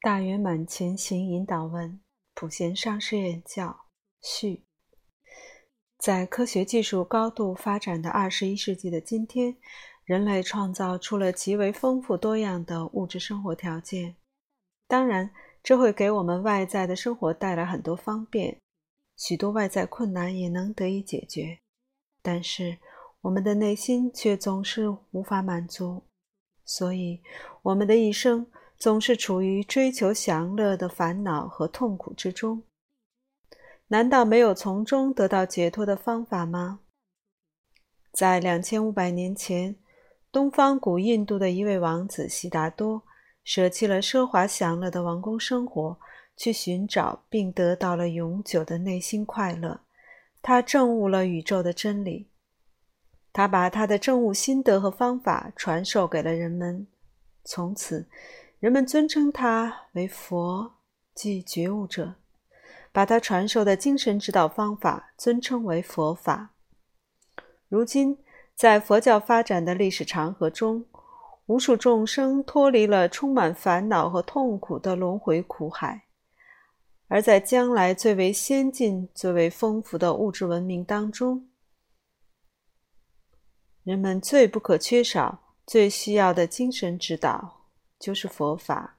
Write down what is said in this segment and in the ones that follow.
大圆满前行引导文，普贤上师言教序。在科学技术高度发展的二十一世纪的今天，人类创造出了极为丰富多样的物质生活条件。当然，这会给我们外在的生活带来很多方便，许多外在困难也能得以解决。但是，我们的内心却总是无法满足，所以我们的一生。总是处于追求享乐的烦恼和痛苦之中，难道没有从中得到解脱的方法吗？在两千五百年前，东方古印度的一位王子悉达多舍弃了奢华享乐的王宫生活，去寻找并得到了永久的内心快乐。他证悟了宇宙的真理，他把他的证悟心得和方法传授给了人们，从此。人们尊称他为佛，即觉悟者，把他传授的精神指导方法尊称为佛法。如今，在佛教发展的历史长河中，无数众生脱离了充满烦恼和痛苦的轮回苦海，而在将来最为先进、最为丰富的物质文明当中，人们最不可缺少、最需要的精神指导。就是佛法。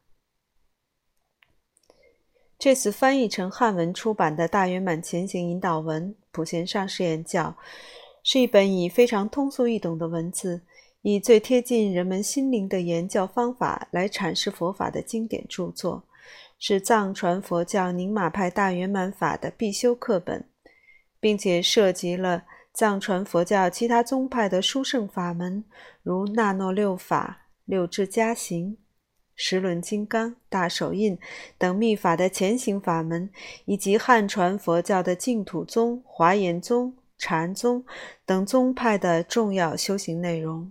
这次翻译成汉文出版的《大圆满前行引导文》普贤上师言教，是一本以非常通俗易懂的文字，以最贴近人们心灵的言教方法来阐释佛法的经典著作，是藏传佛教宁玛派大圆满法的必修课本，并且涉及了藏传佛教其他宗派的殊胜法门，如那诺六法、六智加行。十轮金刚、大手印等密法的前行法门，以及汉传佛教的净土宗、华严宗、禅宗等宗派的重要修行内容。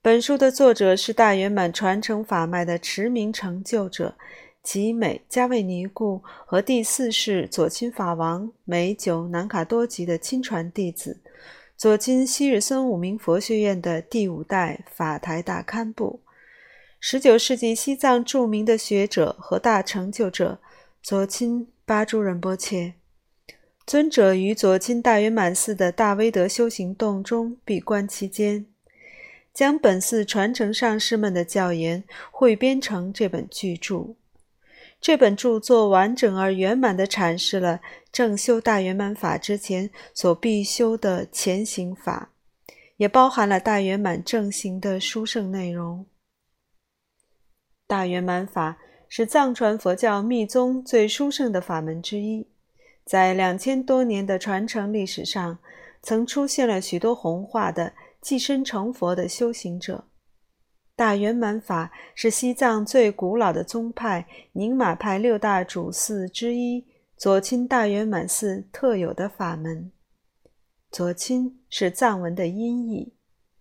本书的作者是大圆满传承法脉的驰名成就者，吉美加卫尼固和第四世左亲法王美久南卡多吉的亲传弟子，左亲昔日僧武明佛学院的第五代法台大堪布。十九世纪西藏著名的学者和大成就者左钦巴珠仁波切，尊者于左钦大圆满寺的大威德修行洞中闭关期间，将本寺传承上师们的教言汇编成这本巨著。这本著作完整而圆满地阐释了正修大圆满法之前所必修的前行法，也包含了大圆满正行的殊胜内容。大圆满法是藏传佛教密宗最殊胜的法门之一，在两千多年的传承历史上，曾出现了许多弘化的寄身成佛的修行者。大圆满法是西藏最古老的宗派宁玛派六大主寺之一左钦大圆满寺特有的法门。左亲是藏文的音译，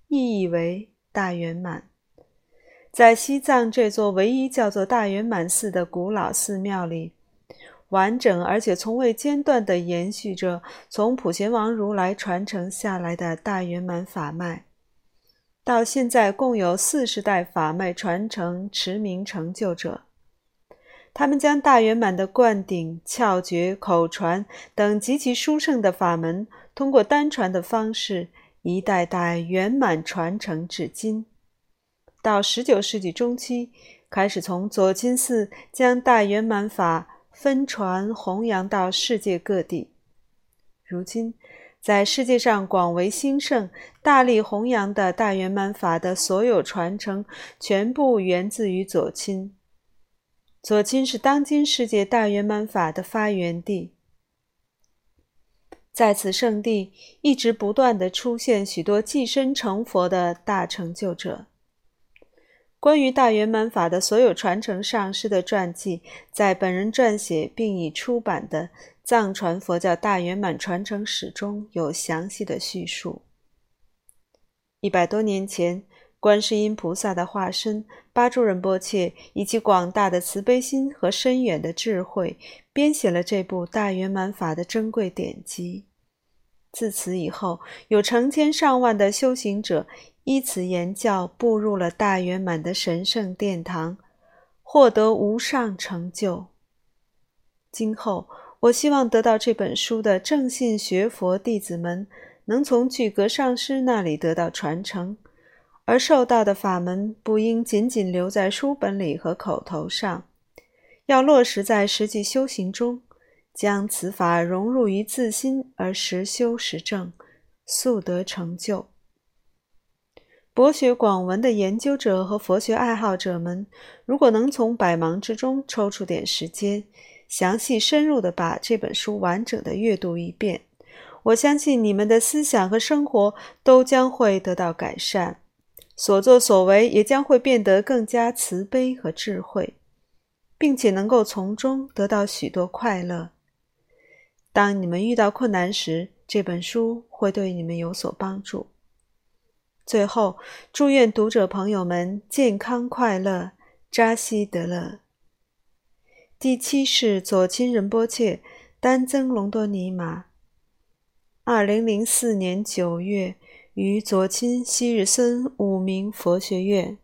意译为大圆满。在西藏这座唯一叫做大圆满寺的古老寺庙里，完整而且从未间断地延续着从普贤王如来传承下来的大圆满法脉。到现在，共有四十代法脉传承持名成就者，他们将大圆满的灌顶、窍诀、口传等极其殊胜的法门，通过单传的方式，一代代圆满传承至今。到十九世纪中期，开始从左金寺将大圆满法分传弘扬到世界各地。如今，在世界上广为兴盛、大力弘扬的大圆满法的所有传承，全部源自于左亲。左亲是当今世界大圆满法的发源地，在此圣地一直不断的出现许多寄身成佛的大成就者。关于大圆满法的所有传承上师的传记，在本人撰写并已出版的《藏传佛教大圆满传承史》中有详细的叙述。一百多年前，观世音菩萨的化身巴珠仁波切以其广大的慈悲心和深远的智慧，编写了这部大圆满法的珍贵典籍。自此以后，有成千上万的修行者。依此言教，步入了大圆满的神圣殿堂，获得无上成就。今后，我希望得到这本书的正信学佛弟子们能从具格上师那里得到传承，而受到的法门不应仅仅留在书本里和口头上，要落实在实际修行中，将此法融入于自心而实修实证，速得成就。博学广闻的研究者和佛学爱好者们，如果能从百忙之中抽出点时间，详细深入地把这本书完整的阅读一遍，我相信你们的思想和生活都将会得到改善，所作所为也将会变得更加慈悲和智慧，并且能够从中得到许多快乐。当你们遇到困难时，这本书会对你们有所帮助。最后，祝愿读者朋友们健康快乐，扎西德勒。第七世左亲仁波切丹增隆多尼玛，二零零四年九月于左亲昔日森五明佛学院。